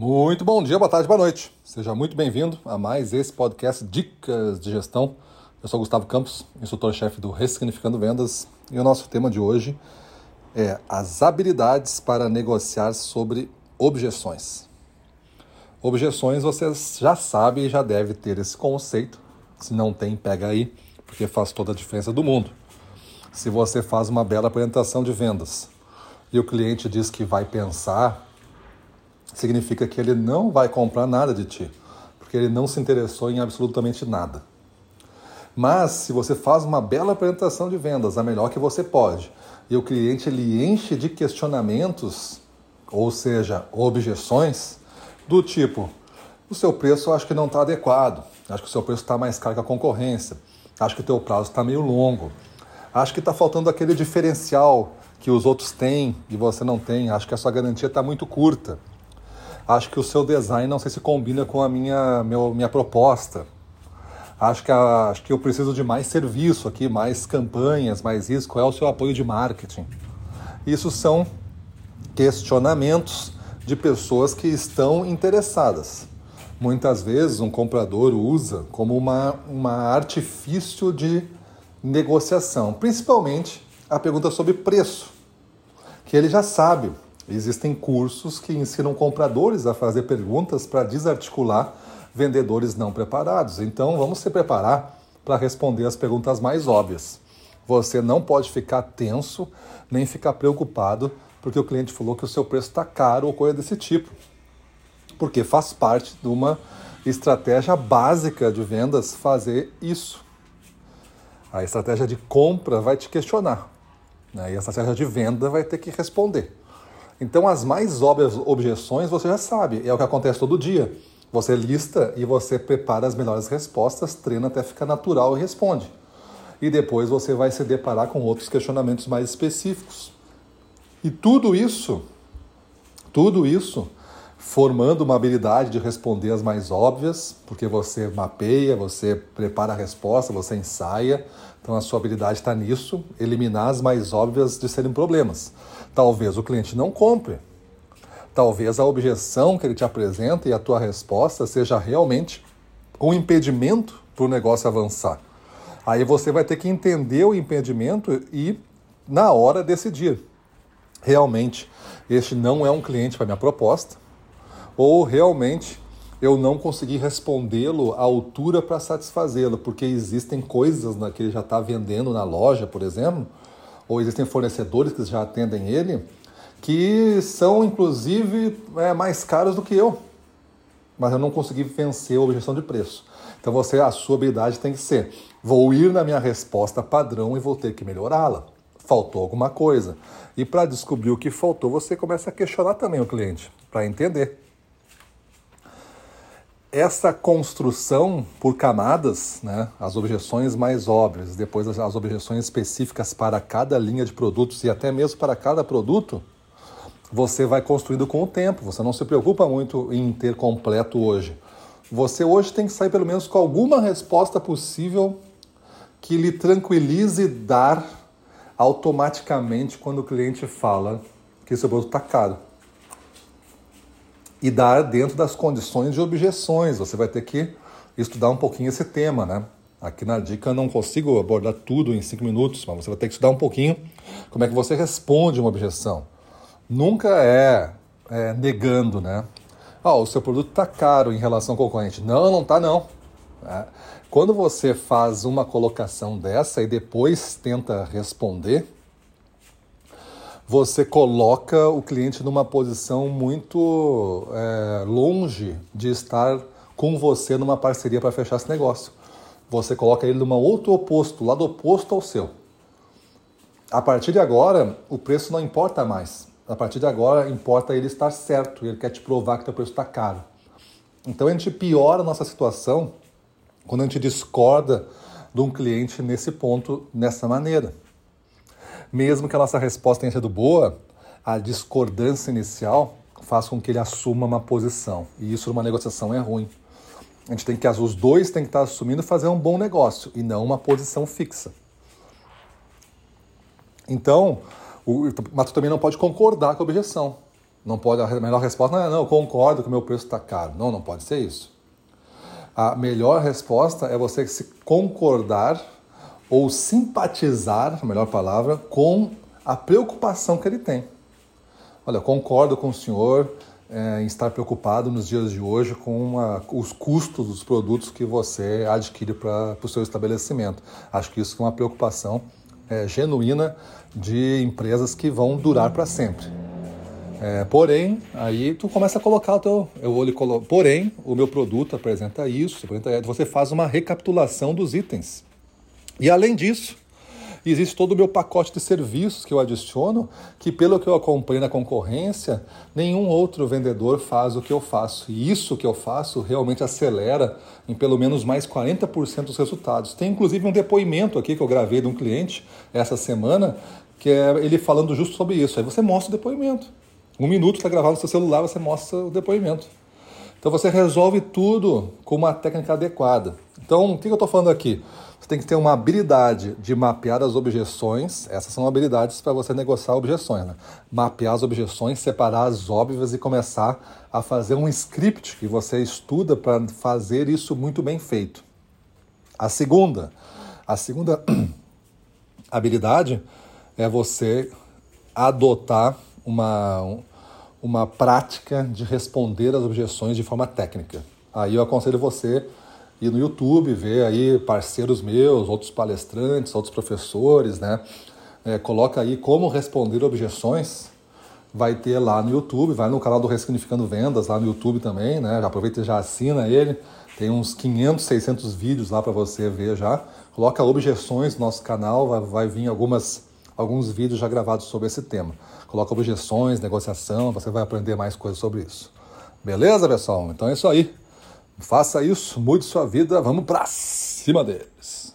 Muito bom dia, boa tarde, boa noite. Seja muito bem-vindo a mais esse podcast Dicas de Gestão. Eu sou Gustavo Campos, instrutor-chefe do Ressignificando Vendas, e o nosso tema de hoje é as habilidades para negociar sobre objeções. Objeções você já sabe e já deve ter esse conceito. Se não tem, pega aí, porque faz toda a diferença do mundo. Se você faz uma bela apresentação de vendas e o cliente diz que vai pensar significa que ele não vai comprar nada de ti, porque ele não se interessou em absolutamente nada. Mas se você faz uma bela apresentação de vendas, a melhor que você pode, e o cliente ele enche de questionamentos, ou seja, objeções, do tipo: o seu preço eu acho que não está adequado, acho que o seu preço está mais caro que a concorrência, acho que o teu prazo está meio longo, acho que está faltando aquele diferencial que os outros têm e você não tem, acho que a sua garantia está muito curta acho que o seu design não sei se combina com a minha, meu, minha proposta. Acho que, a, acho que eu preciso de mais serviço aqui, mais campanhas, mais isso. Qual é o seu apoio de marketing? Isso são questionamentos de pessoas que estão interessadas. Muitas vezes um comprador usa como uma, uma artifício de negociação, principalmente a pergunta sobre preço, que ele já sabe, Existem cursos que ensinam compradores a fazer perguntas para desarticular vendedores não preparados. Então, vamos se preparar para responder as perguntas mais óbvias. Você não pode ficar tenso nem ficar preocupado porque o cliente falou que o seu preço está caro ou coisa desse tipo. Porque faz parte de uma estratégia básica de vendas fazer isso. A estratégia de compra vai te questionar. Né? E a estratégia de venda vai ter que responder. Então, as mais óbvias objeções você já sabe, é o que acontece todo dia. Você lista e você prepara as melhores respostas, treina até ficar natural e responde. E depois você vai se deparar com outros questionamentos mais específicos. E tudo isso, tudo isso, formando uma habilidade de responder as mais óbvias, porque você mapeia, você prepara a resposta, você ensaia. Então a sua habilidade está nisso, eliminar as mais óbvias de serem problemas. Talvez o cliente não compre. Talvez a objeção que ele te apresenta e a tua resposta seja realmente um impedimento para o negócio avançar. Aí você vai ter que entender o impedimento e, na hora, decidir. Realmente, este não é um cliente para minha proposta, ou realmente eu não consegui respondê-lo à altura para satisfazê-lo, porque existem coisas que ele já está vendendo na loja, por exemplo, ou existem fornecedores que já atendem ele, que são inclusive é, mais caros do que eu. Mas eu não consegui vencer a objeção de preço. Então você, a sua habilidade tem que ser: vou ir na minha resposta padrão e vou ter que melhorá-la. Faltou alguma coisa. E para descobrir o que faltou, você começa a questionar também o cliente, para entender essa construção por camadas, né, as objeções mais óbvias, depois as, as, objeções específicas para cada linha de produtos e até mesmo para cada produto, você vai construindo com o tempo. Você não se preocupa muito em ter completo hoje. Você hoje tem que sair pelo menos com alguma resposta possível que lhe tranquilize dar automaticamente quando o cliente fala que seu produto está caro e dar dentro das condições de objeções. Você vai ter que estudar um pouquinho esse tema, né? Aqui na dica eu não consigo abordar tudo em cinco minutos, mas você vai ter que estudar um pouquinho como é que você responde uma objeção. Nunca é, é negando, né? Ah, o seu produto está caro em relação ao concorrente. Não, não está não. É. Quando você faz uma colocação dessa e depois tenta responder, você coloca o cliente numa posição muito é, longe de estar com você numa parceria para fechar esse negócio. Você coloca ele numa outro oposto, lado oposto ao seu. A partir de agora, o preço não importa mais. A partir de agora, importa ele estar certo. Ele quer te provar que o preço está caro. Então a gente piora a nossa situação quando a gente discorda de um cliente nesse ponto, nessa maneira mesmo que a nossa resposta tenha sido boa, a discordância inicial faz com que ele assuma uma posição. E isso numa negociação é ruim. A gente tem que, os dois têm que estar assumindo fazer um bom negócio e não uma posição fixa. Então, o, mas tu também não pode concordar com a objeção. Não pode, a melhor resposta não é, não, eu concordo que o meu preço está caro. Não, não pode ser isso. A melhor resposta é você se concordar ou simpatizar, a melhor palavra, com a preocupação que ele tem. Olha, concordo com o senhor é, em estar preocupado nos dias de hoje com os custos dos produtos que você adquire para o seu estabelecimento. Acho que isso é uma preocupação é, genuína de empresas que vão durar para sempre. É, porém, aí tu começa a colocar o teu. Eu vou lhe colo... Porém, o meu produto apresenta isso, você faz uma recapitulação dos itens. E além disso, existe todo o meu pacote de serviços que eu adiciono, que pelo que eu acompanho na concorrência, nenhum outro vendedor faz o que eu faço. E isso que eu faço realmente acelera em pelo menos mais 40% dos resultados. Tem inclusive um depoimento aqui que eu gravei de um cliente essa semana, que é ele falando justo sobre isso. Aí você mostra o depoimento. Um minuto está gravado no seu celular, você mostra o depoimento. Então você resolve tudo com uma técnica adequada. Então, o que eu estou falando aqui? Você tem que ter uma habilidade de mapear as objeções. Essas são habilidades para você negociar objeções. Né? Mapear as objeções, separar as óbvias e começar a fazer um script que você estuda para fazer isso muito bem feito. A segunda, a segunda habilidade é você adotar uma, uma prática de responder às objeções de forma técnica. Aí eu aconselho você ir no YouTube, ver aí parceiros meus, outros palestrantes, outros professores, né? É, coloca aí como responder objeções. Vai ter lá no YouTube, vai no canal do Ressignificando Vendas, lá no YouTube também, né? Já aproveita e já assina ele. Tem uns 500, 600 vídeos lá para você ver já. Coloca objeções no nosso canal, vai, vai vir algumas, alguns vídeos já gravados sobre esse tema coloca objeções, negociação, você vai aprender mais coisas sobre isso. Beleza, pessoal? Então é isso aí. Faça isso, mude sua vida, vamos pra cima deles.